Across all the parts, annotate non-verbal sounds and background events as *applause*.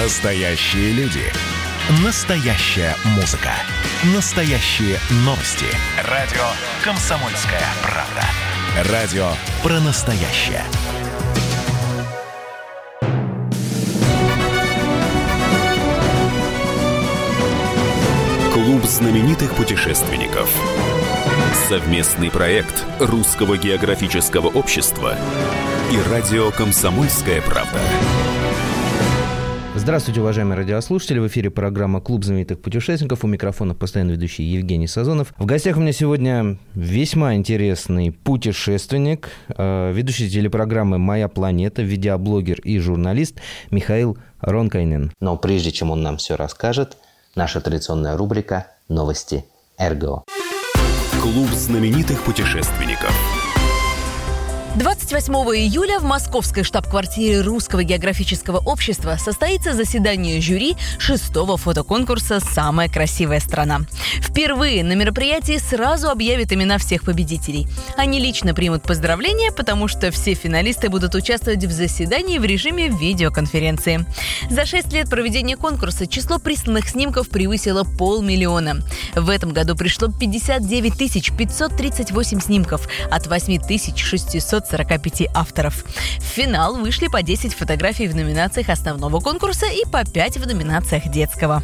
Настоящие люди. Настоящая музыка. Настоящие новости. Радио «Комсомольская правда». Радио про настоящее. Клуб знаменитых путешественников. Совместный проект Русского географического общества и радио «Комсомольская правда». Здравствуйте, уважаемые радиослушатели. В эфире программа «Клуб знаменитых путешественников». У микрофона постоянно ведущий Евгений Сазонов. В гостях у меня сегодня весьма интересный путешественник, э, ведущий телепрограммы «Моя планета», видеоблогер и журналист Михаил Ронкайнен. Но прежде чем он нам все расскажет, наша традиционная рубрика «Новости РГО». Клуб знаменитых путешественников. 28 июля в московской штаб-квартире Русского географического общества состоится заседание жюри шестого фотоконкурса «Самая красивая страна». Впервые на мероприятии сразу объявят имена всех победителей. Они лично примут поздравления, потому что все финалисты будут участвовать в заседании в режиме видеоконференции. За шесть лет проведения конкурса число присланных снимков превысило полмиллиона. В этом году пришло 59 538 снимков от 8 600 45 авторов. В финал вышли по 10 фотографий в номинациях основного конкурса и по 5 в номинациях детского.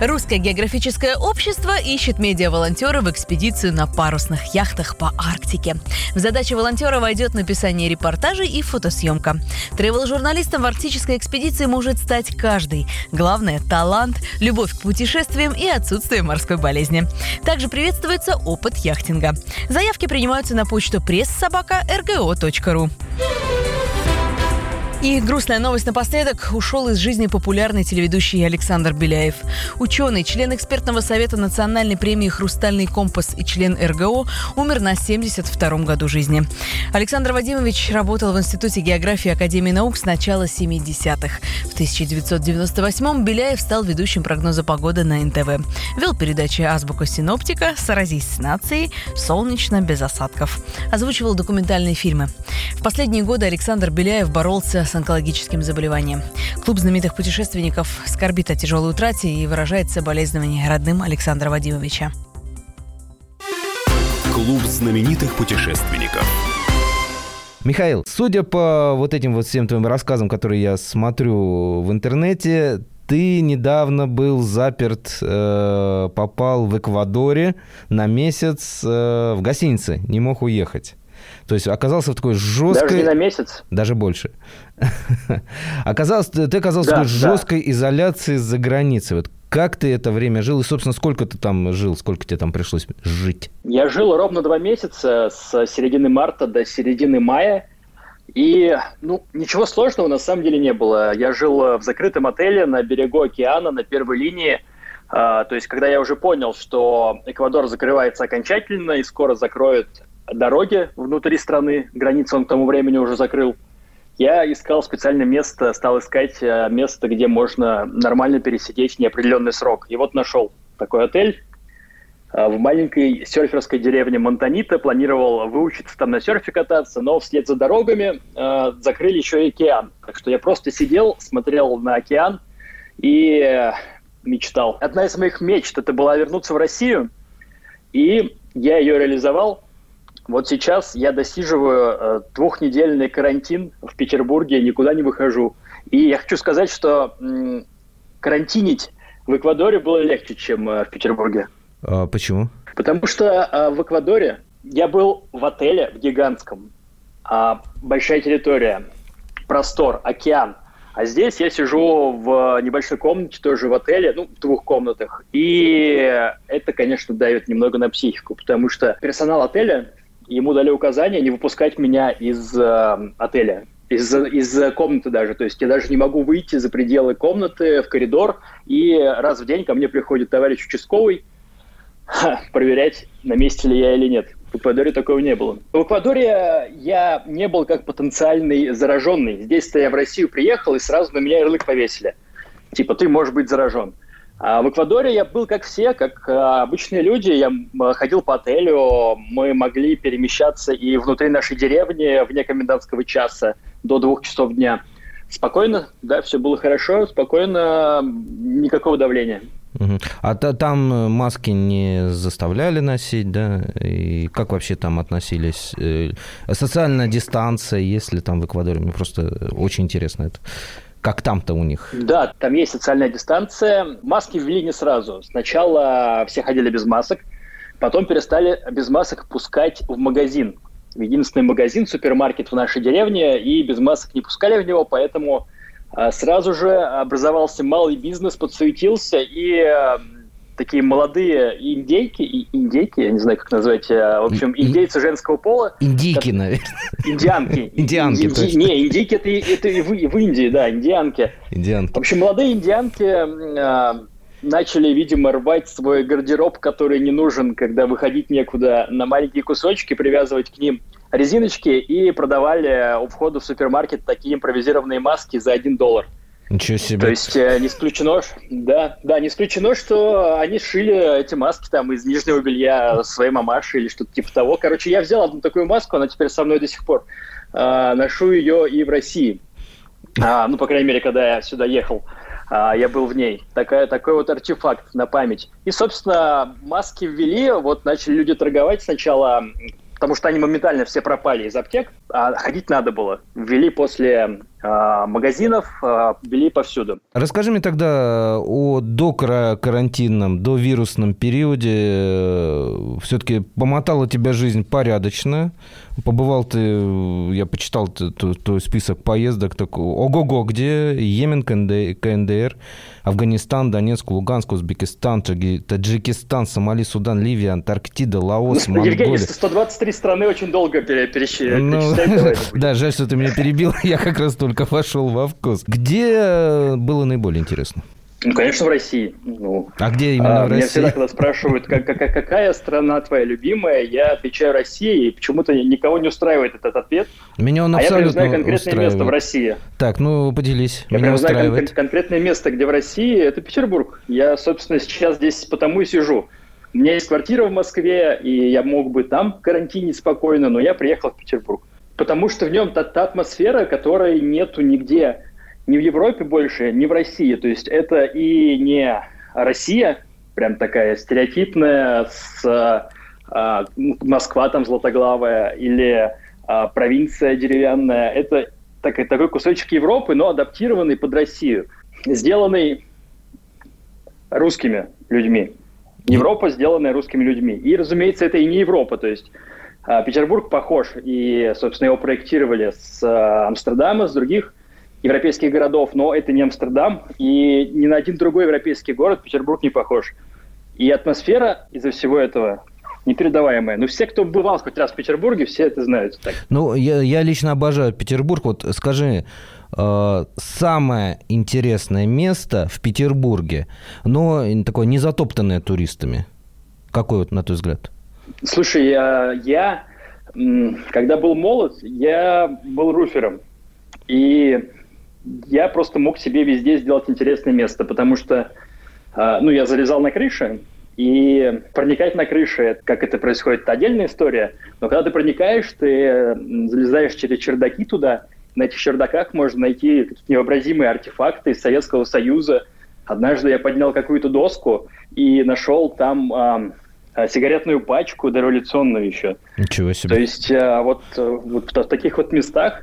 Русское географическое общество ищет медиа-волонтера в экспедицию на парусных яхтах по Арктике. В задачу волонтера войдет написание репортажей и фотосъемка. Тревел-журналистом в арктической экспедиции может стать каждый. Главное – талант, любовь к путешествиям и отсутствие морской болезни. Также приветствуется опыт яхтинга. Заявки принимаются на почту пресс-собака.рго.ру. И грустная новость напоследок. Ушел из жизни популярный телеведущий Александр Беляев. Ученый, член экспертного совета национальной премии «Хрустальный компас» и член РГО умер на 72-м году жизни. Александр Вадимович работал в Институте географии Академии наук с начала 70-х. В 1998-м Беляев стал ведущим прогноза погоды на НТВ. Вел передачи «Азбука синоптика», «Сразись с нацией», «Солнечно без осадков». Озвучивал документальные фильмы. В последние годы Александр Беляев боролся с онкологическим заболеванием. Клуб знаменитых путешественников скорбит о тяжелой утрате и выражает соболезнования родным Александра Вадимовича. Клуб знаменитых путешественников. Михаил, судя по вот этим вот всем твоим рассказам, которые я смотрю в интернете, ты недавно был заперт, э, попал в Эквадоре на месяц э, в гостинице, не мог уехать. То есть оказался в такой жесткой... Даже не на месяц? Даже больше. *laughs* оказался, ты оказался да, в такой да. жесткой изоляции за границей. Вот как ты это время жил? И, собственно, сколько ты там жил? Сколько тебе там пришлось жить? Я жил ровно два месяца, с середины марта до середины мая. И, ну, ничего сложного на самом деле не было. Я жил в закрытом отеле на берегу океана, на первой линии. А, то есть, когда я уже понял, что Эквадор закрывается окончательно и скоро закроют дороги внутри страны, границы он к тому времени уже закрыл. Я искал специальное место, стал искать э, место, где можно нормально пересидеть неопределенный срок. И вот нашел такой отель э, в маленькой серферской деревне Монтанита. Планировал выучиться там на серфе кататься, но вслед за дорогами э, закрыли еще и океан. Так что я просто сидел, смотрел на океан и э, мечтал. Одна из моих мечт это была вернуться в Россию, и я ее реализовал. Вот сейчас я досиживаю э, двухнедельный карантин в Петербурге, никуда не выхожу. И я хочу сказать, что м, карантинить в Эквадоре было легче, чем э, в Петербурге. А почему? Потому что э, в Эквадоре я был в отеле в гигантском. А, большая территория, простор, океан. А здесь я сижу в небольшой комнате, тоже в отеле, ну, в двух комнатах. И это, конечно, дает немного на психику, потому что персонал отеля ему дали указание не выпускать меня из э, отеля, из, из комнаты даже. То есть я даже не могу выйти за пределы комнаты в коридор, и раз в день ко мне приходит товарищ участковый ха, проверять, на месте ли я или нет. В Эквадоре такого не было. В Эквадоре я не был как потенциальный зараженный. Здесь-то я в Россию приехал, и сразу на меня ярлык повесили. Типа, ты можешь быть заражен. А в Эквадоре я был как все, как а, обычные люди. Я ходил по отелю, мы могли перемещаться и внутри нашей деревни вне комендантского часа до двух часов дня. Спокойно, да, все было хорошо, спокойно, никакого давления. А там э, маски не заставляли носить, да? И как вообще там относились? Э, социальная дистанция, если там в Эквадоре? Мне просто очень интересно это. Как там-то у них? Да, там есть социальная дистанция. Маски ввели не сразу. Сначала все ходили без масок, потом перестали без масок пускать в магазин. Единственный магазин, супермаркет в нашей деревне, и без масок не пускали в него, поэтому а, сразу же образовался малый бизнес, подсуетился, и а, такие молодые индейки, и индейки, я не знаю, как назвать, а, в общем, индейцы женского пола. Индейки, наверное. Индианки. *laughs* Индианки, Инди... точно. Не, индейки это, это и в, в Индии, да, индианки. Индианки. В общем, молодые индианки а, начали, видимо, рвать свой гардероб, который не нужен, когда выходить некуда, на маленькие кусочки, привязывать к ним резиночки и продавали у входа в супермаркет такие импровизированные маски за 1 доллар. Ничего себе. То есть э, не исключено, да, да, не исключено, что они шили эти маски там из нижнего белья своей мамаши или что-то типа того. Короче, я взял одну такую маску, она теперь со мной до сих пор. Э, ношу ее и в России. А, ну, по крайней мере, когда я сюда ехал, а, я был в ней. Такая, такой вот артефакт на память. И, собственно, маски ввели, вот начали люди торговать сначала потому что они моментально все пропали из аптек, а ходить надо было. Ввели после магазинов, э, ввели повсюду. Расскажи мне тогда о докарантинном, до вирусном периоде. Все-таки помотала тебя жизнь порядочно. Побывал ты, я почитал твой список поездок, так ого-го, где Йемен, КНДР, Афганистан, Донецк, Луганск, Узбекистан, Таджикистан, Сомали, Судан, Ливия, Антарктида, Лаос, ну, Монголия. Евгений, 123 страны очень долго перечислять. Ну, *laughs* да, жаль, что ты меня перебил, *laughs* я как раз только вошел *laughs* во вкус. Где было наиболее интересно? Ну, конечно, в России. Ну, а где именно а, в России? Меня всегда, когда спрашивают, как, как, какая страна твоя любимая, я отвечаю Россия, и почему-то никого не устраивает этот ответ. Меня он а абсолютно я знаю конкретное устраивает. место в России. Так, ну, поделись. Я Меня знаю кон- конкретное место, где в России, это Петербург. Я, собственно, сейчас здесь потому и сижу. У меня есть квартира в Москве, и я мог бы там карантинить спокойно, но я приехал в Петербург. Потому что в нем та, та атмосфера, которой нету нигде не в Европе больше, не в России. То есть это и не Россия, прям такая стереотипная, с а, Москва там златоглавая, или а, провинция деревянная. Это такой, такой кусочек Европы, но адаптированный под Россию, сделанный русскими людьми. Европа, сделанная русскими людьми. И, разумеется, это и не Европа. То есть Петербург похож, и, собственно, его проектировали с а, Амстердама, с других европейских городов, но это не Амстердам, и ни на один другой европейский город Петербург не похож. И атмосфера из-за всего этого непередаваемая. Ну, все, кто бывал хоть раз в Петербурге, все это знают. Так. Ну, я, я лично обожаю Петербург. Вот скажи, э, самое интересное место в Петербурге, но такое не затоптанное туристами. Какой вот, на твой взгляд? Слушай, я, я когда был молод, я был руфером. И я просто мог себе везде сделать интересное место, потому что, а, ну, я залезал на крыши, и проникать на крыше, как это происходит, это отдельная история. Но когда ты проникаешь, ты залезаешь через чердаки туда. На этих чердаках можно найти какие-то невообразимые артефакты из Советского Союза. Однажды я поднял какую-то доску и нашел там сигаретную пачку дореволюционную еще. Ничего себе. То есть а, вот, вот в таких вот местах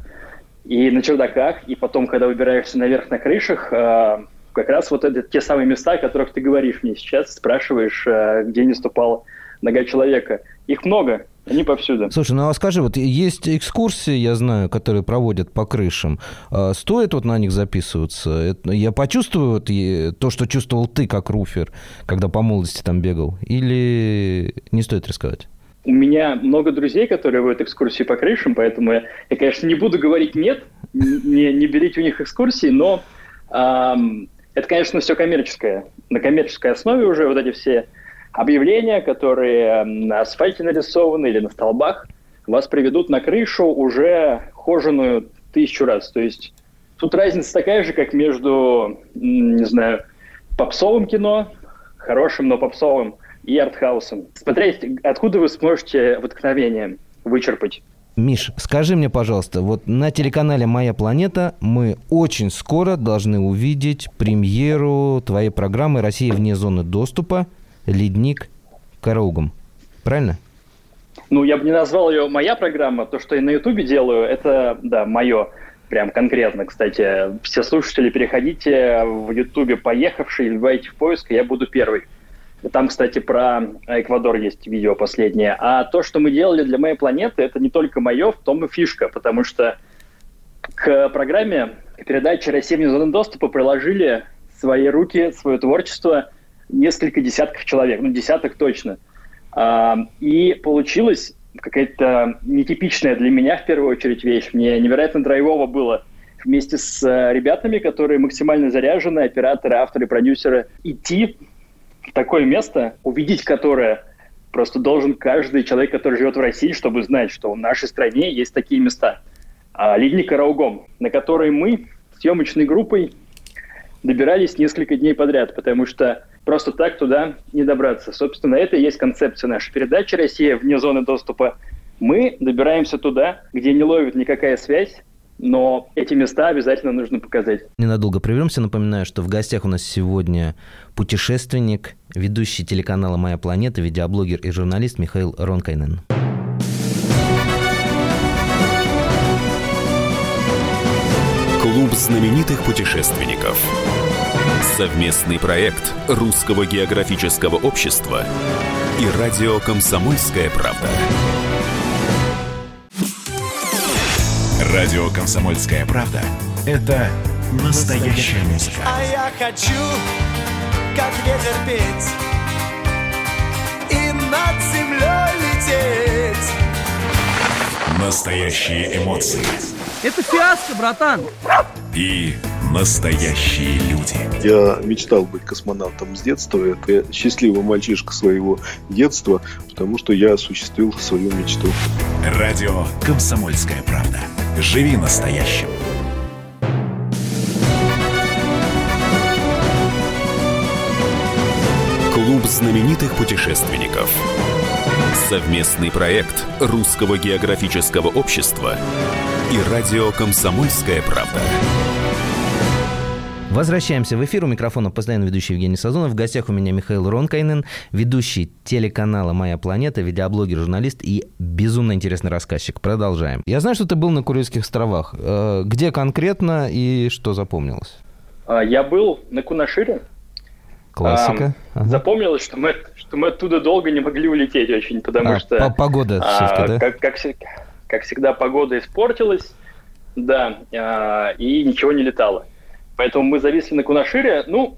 и на чердаках, и потом, когда выбираешься наверх на крышах, э, как раз вот это те самые места, о которых ты говоришь мне сейчас, спрашиваешь, где не ступала нога человека. Их много, они повсюду. Слушай, ну а скажи, вот есть экскурсии, я знаю, которые проводят по крышам. А стоит вот на них записываться? Я почувствую вот то, что чувствовал ты как руфер, когда по молодости там бегал? Или не стоит рисковать? У меня много друзей, которые водят экскурсии по крышам, поэтому я, я конечно, не буду говорить нет, не, не берите у них экскурсии, но эм, это, конечно, все коммерческое. На коммерческой основе уже вот эти все объявления, которые на асфальте нарисованы или на столбах, вас приведут на крышу уже хоженую тысячу раз. То есть тут разница такая же, как между, не знаю, попсовым кино, хорошим, но попсовым, и артхаусом. Смотреть, откуда вы сможете вдохновение вычерпать. Миш, скажи мне, пожалуйста, вот на телеканале «Моя планета» мы очень скоро должны увидеть премьеру твоей программы «Россия вне зоны доступа. Ледник Караугом». Правильно? Ну, я бы не назвал ее «моя программа». То, что я на Ютубе делаю, это, да, мое. Прям конкретно, кстати. Все слушатели, переходите в Ютубе «Поехавший», вбивайте в поиск, я буду первый. Там, кстати, про Эквадор есть видео последнее. А то, что мы делали для моей планеты, это не только мое, в том и фишка, потому что к программе передачи «Россия вне зоны доступа» приложили свои руки, свое творчество несколько десятков человек, ну, десяток точно. А, и получилось какая-то нетипичная для меня, в первую очередь, вещь. Мне невероятно драйвово было вместе с ребятами, которые максимально заряжены, операторы, авторы, продюсеры, идти такое место, увидеть которое просто должен каждый человек, который живет в России, чтобы знать, что в нашей стране есть такие места. А, Ледник Караугом, на который мы съемочной группой добирались несколько дней подряд, потому что просто так туда не добраться. Собственно, это и есть концепция нашей передачи «Россия вне зоны доступа». Мы добираемся туда, где не ловит никакая связь, но эти места обязательно нужно показать. Ненадолго прервемся. Напоминаю, что в гостях у нас сегодня путешественник, ведущий телеканала «Моя планета», видеоблогер и журналист Михаил Ронкайнен. Клуб знаменитых путешественников. Совместный проект Русского географического общества и радио «Комсомольская правда». Радио «Комсомольская правда» — это настоящая музыка. А я хочу, как ветер петь Настоящие эмоции Это фиаско, братан. и настоящие люди. Я мечтал быть космонавтом с детства. Это счастливый мальчишка своего детства, потому что я осуществил свою мечту. Радио «Комсомольская правда». Живи настоящим. Клуб знаменитых путешественников. Совместный проект Русского географического общества и радио «Комсомольская правда». Возвращаемся в эфир. У микрофона постоянно ведущий Евгений Сазонов. В гостях у меня Михаил Ронкайнен, ведущий телеканала «Моя планета», видеоблогер, журналист и безумно интересный рассказчик. Продолжаем. Я знаю, что ты был на Курильских островах. Э, Где конкретно и что запомнилось? А, Я был на Кунашире. Классика. Ам, Запомнилось, что мы, что мы оттуда долго не могли улететь очень, потому А, что... по- погода а, всё-таки, да? Как, как, как всегда, погода испортилась, да, а, и ничего не летало. Поэтому мы зависли на Кунашире. Ну,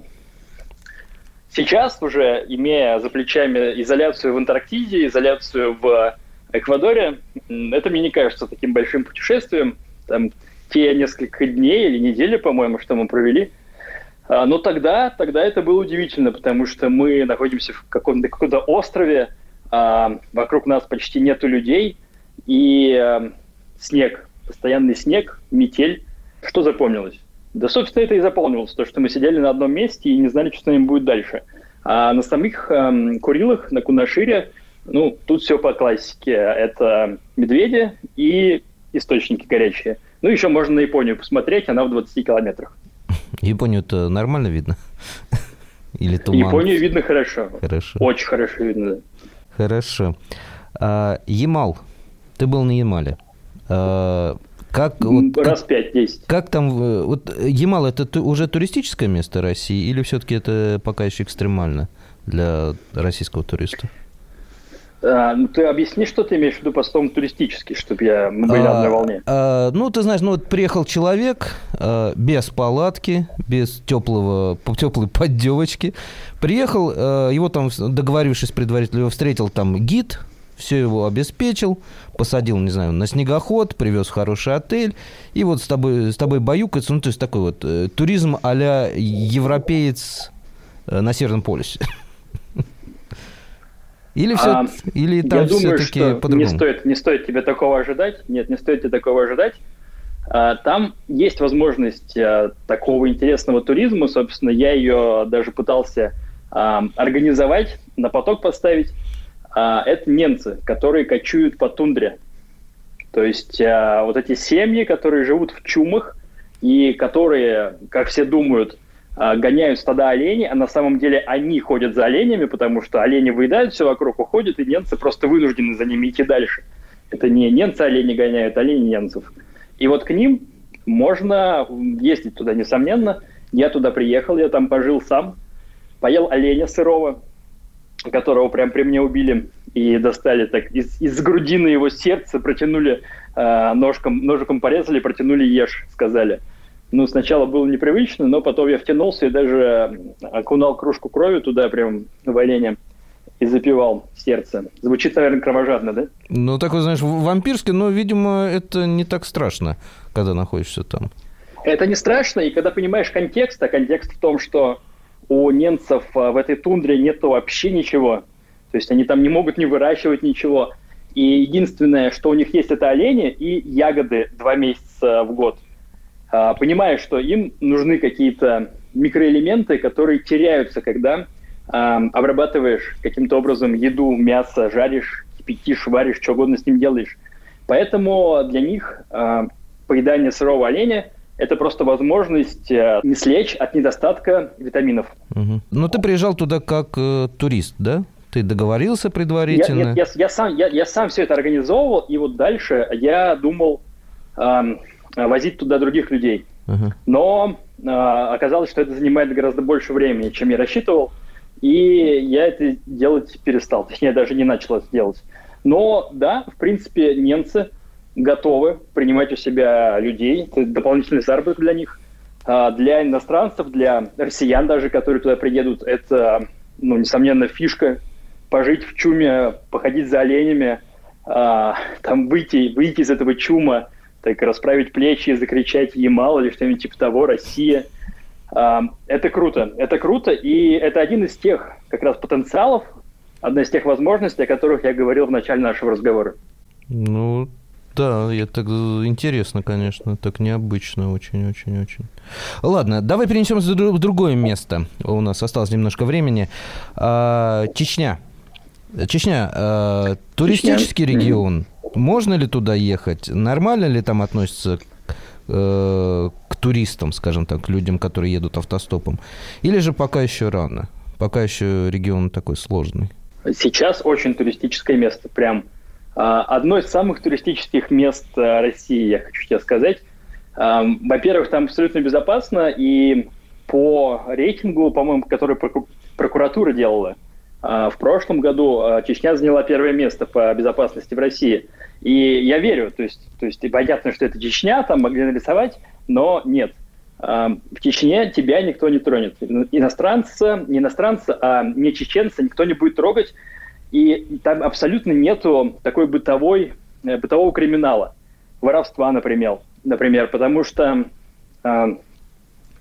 сейчас уже, имея за плечами изоляцию в Антарктиде, изоляцию в Эквадоре, это мне не кажется таким большим путешествием. Там те несколько дней или недели, по-моему, что мы провели. А, Но тогда, тогда это было удивительно, потому что мы находимся в каком-то каком-то острове, а, вокруг нас почти нету людей, и а, снег, постоянный снег, метель. Что запомнилось? Да, собственно, это и запомнилось, то, что мы сидели на одном месте и не знали, что с нами будет дальше. А на самих эм, Курилах, на Кунашире, ну, тут все по классике. Это медведи и источники горячие. Ну, еще можно на Японию посмотреть, она в 20 километрах. Японию-то нормально видно? Или туман? Японию видно хорошо. Хорошо. Очень хорошо видно. да. Хорошо. А, Ямал. Ты был на Ямале. А, как, вот, Раз 5-10. как там... э, Вот э, Ямал это уже туристическое место России или все-таки это пока еще экстремально для российского туриста? А, ну, ты объясни, что ты имеешь в виду по словам туристический, чтобы я, мы были на А, одной волне. а, ну, ты знаешь, ну вот приехал человек а, без палатки, без теплого, теплой поддевочки. Приехал, а, его там, договорившись предварительно, его встретил там гид, все его обеспечил, посадил, не знаю, на снегоход, привез в хороший отель, и вот с тобой, с тобой баюкается, ну, то есть такой вот э, туризм а-ля европеец э, на Северном полюсе. Или, все, А, или там все-таки что не по-другому? стоит, не стоит тебе такого ожидать. Нет, не стоит тебе такого ожидать. А, Там есть возможность а, такого интересного туризма. Собственно, я ее даже пытался а, организовать, на поток поставить. А, Это немцы, которые кочуют по тундре. То есть а, вот эти семьи, которые живут в чумах и которые, как все думают, гоняют стада оленей, а на самом деле они ходят за оленями, потому что олени выедают все вокруг, уходят, и немцы просто вынуждены за ними идти дальше. Это не немцы олени гоняют, олени немцев. И вот к ним можно ездить туда, несомненно. Я туда приехал, я там пожил сам, поел оленя сырого, которого прям при мне убили и достали так из, из грудины его сердца, протянули э, ножком, ножиком порезали, протянули ешь, сказали. Ну, сначала было непривычно, но потом я втянулся и даже окунал кружку крови туда прям в оленя и запивал сердце. Звучит, наверное, кровожадно, да? Ну, такой, знаешь, вампирский, но, видимо, это не так страшно, когда находишься там. Это не страшно, и когда понимаешь контекст, а контекст в том, что у немцев а, в этой тундре нету вообще ничего. То есть они там не могут не выращивать ничего. И единственное, что у них есть, это олени и ягоды два месяца в год. А, понимая, что им нужны какие-то микроэлементы, которые теряются, когда а, обрабатываешь каким-то образом еду, мясо, жаришь, кипятишь, варишь, что угодно с ним делаешь. Поэтому для них поедание сырого оленя это просто возможность не слечь от недостатка витаминов. Угу. Но ты приезжал туда как э, турист, да? Ты договорился предварительно? Я, я, я, я, сам, я, я сам все это организовывал, и вот дальше я думал э, возить туда других людей. Uh-huh. Но э, оказалось, что это занимает гораздо больше времени, чем я рассчитывал, и я это делать перестал. *laughs* Точнее, я даже не начал это делать. Но да, в принципе, немцы готовы принимать у себя людей, это дополнительный заработок для них. А для иностранцев, для россиян даже, которые туда приедут, это, ну, несомненно, фишка. Пожить в чуме, походить за оленями, а, там выйти, выйти из этого чума, так расправить плечи, закричать «Ямал» или что-нибудь типа того, «Россия». Это круто, это круто, и это один из тех как раз потенциалов, одна из тех возможностей, о которых я говорил в начале нашего разговора. Ну, да, это интересно, конечно, так необычно, очень-очень-очень. Ладно, давай перенесемся в другое место. У нас осталось немножко времени. А, Чечня. Чечня, а, туристический Чечня. регион. Можно ли туда ехать? Нормально ли там относятся э, к туристам, скажем так, к людям, которые едут автостопом? Или же пока еще рано? Пока еще регион такой сложный. Сейчас очень туристическое место, прям а, одно из самых туристических мест э, России, я хочу тебе сказать. Во-первых, там абсолютно безопасно, и по рейтингу, по-моему, который прокуратура делала, в прошлом году а, Чечня заняла первое место по безопасности в России. И я верю, то есть, то есть понятно, что это Чечня, там могли нарисовать, но нет. В Чечне тебя никто не тронет. Иностранца, не иностранца, а не чеченца никто не будет трогать, и там абсолютно нету такой бытовой, э, бытового криминала, воровства, например, например потому что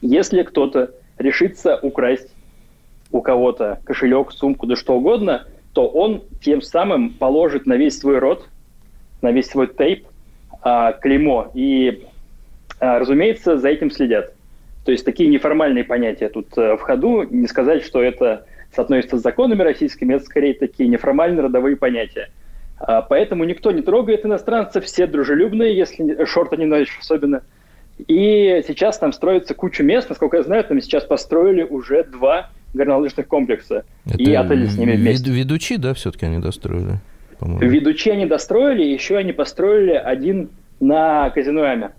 если кто-то решится украсть у кого-то кошелек, сумку, да что угодно, то он тем самым положит на весь свой рот, на весь свой тейп э, клеймо. И, э, разумеется, за этим следят. То есть такие неформальные понятия тут э, в ходу. Не сказать, что это соотносится с законами российскими, это скорее такие неформальные родовые понятия. А, поэтому никто не трогает иностранцев, все дружелюбные, если шорты не носишь особенно. И сейчас там строится куча мест, насколько я знаю, там сейчас построили уже два горнолыжных комплекса. Это и отели с ними вместе. Ведучи, да, все-таки они достроили? Ведучи они достроили, еще они построили один на казино Ами.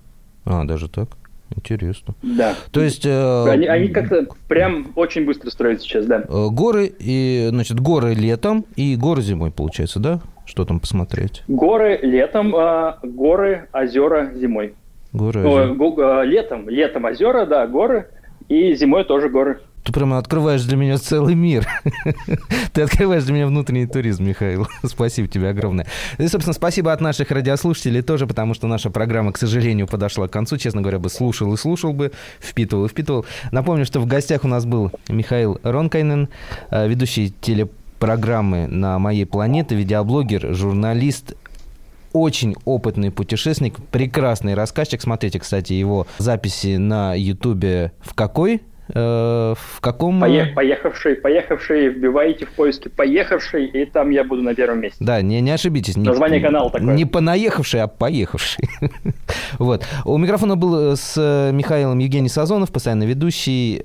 А, даже так? Интересно. Да. То есть... Э, они, они как-то прям очень быстро строят сейчас, да. Э, горы, и, значит, горы летом и горы зимой, получается, да? Что там посмотреть? Горы летом, э, горы, озера зимой. Горы, озера. О, э, летом, летом озера, да, горы, и зимой тоже горы. Ты прямо открываешь для меня целый мир. Ты открываешь для меня внутренний туризм, Михаил. *laughs* Спасибо тебе огромное. И, собственно, спасибо от наших радиослушателей тоже, потому что наша программа, к сожалению, подошла к концу. Честно говоря, бы слушал и слушал бы, впитывал и впитывал. Напомню, что в гостях у нас был Михаил Ронкайнен, э, ведущий телепрограммы «На моей планете», видеоблогер, журналист, очень опытный путешественник, прекрасный рассказчик. Смотрите, кстати, его записи на Ютубе в какой в каком... поехавший, поехавший, вбиваете в поиске поехавший, и там я буду на первом месте. Да, не, не ошибитесь. Название не, канала такое. Не понаехавший, а поехавший. *laughs* вот. У микрофона был с Михаилом Евгений Сазонов, постоянно ведущий.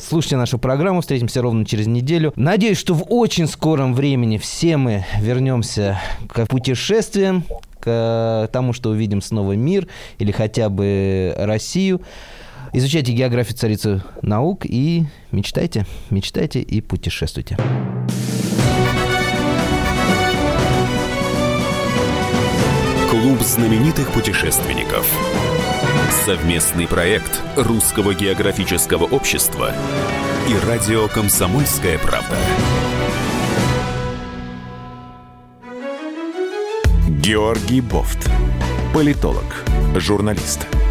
Слушайте нашу программу, встретимся ровно через неделю. Надеюсь, что в очень скором времени все мы вернемся к путешествиям, к тому, что увидим снова мир или хотя бы Россию. Изучайте географию царицы наук и мечтайте, мечтайте и путешествуйте. Клуб знаменитых путешественников. Совместный проект Русского географического общества и радио «Комсомольская правда». Георгий Бофт. Политолог, журналист,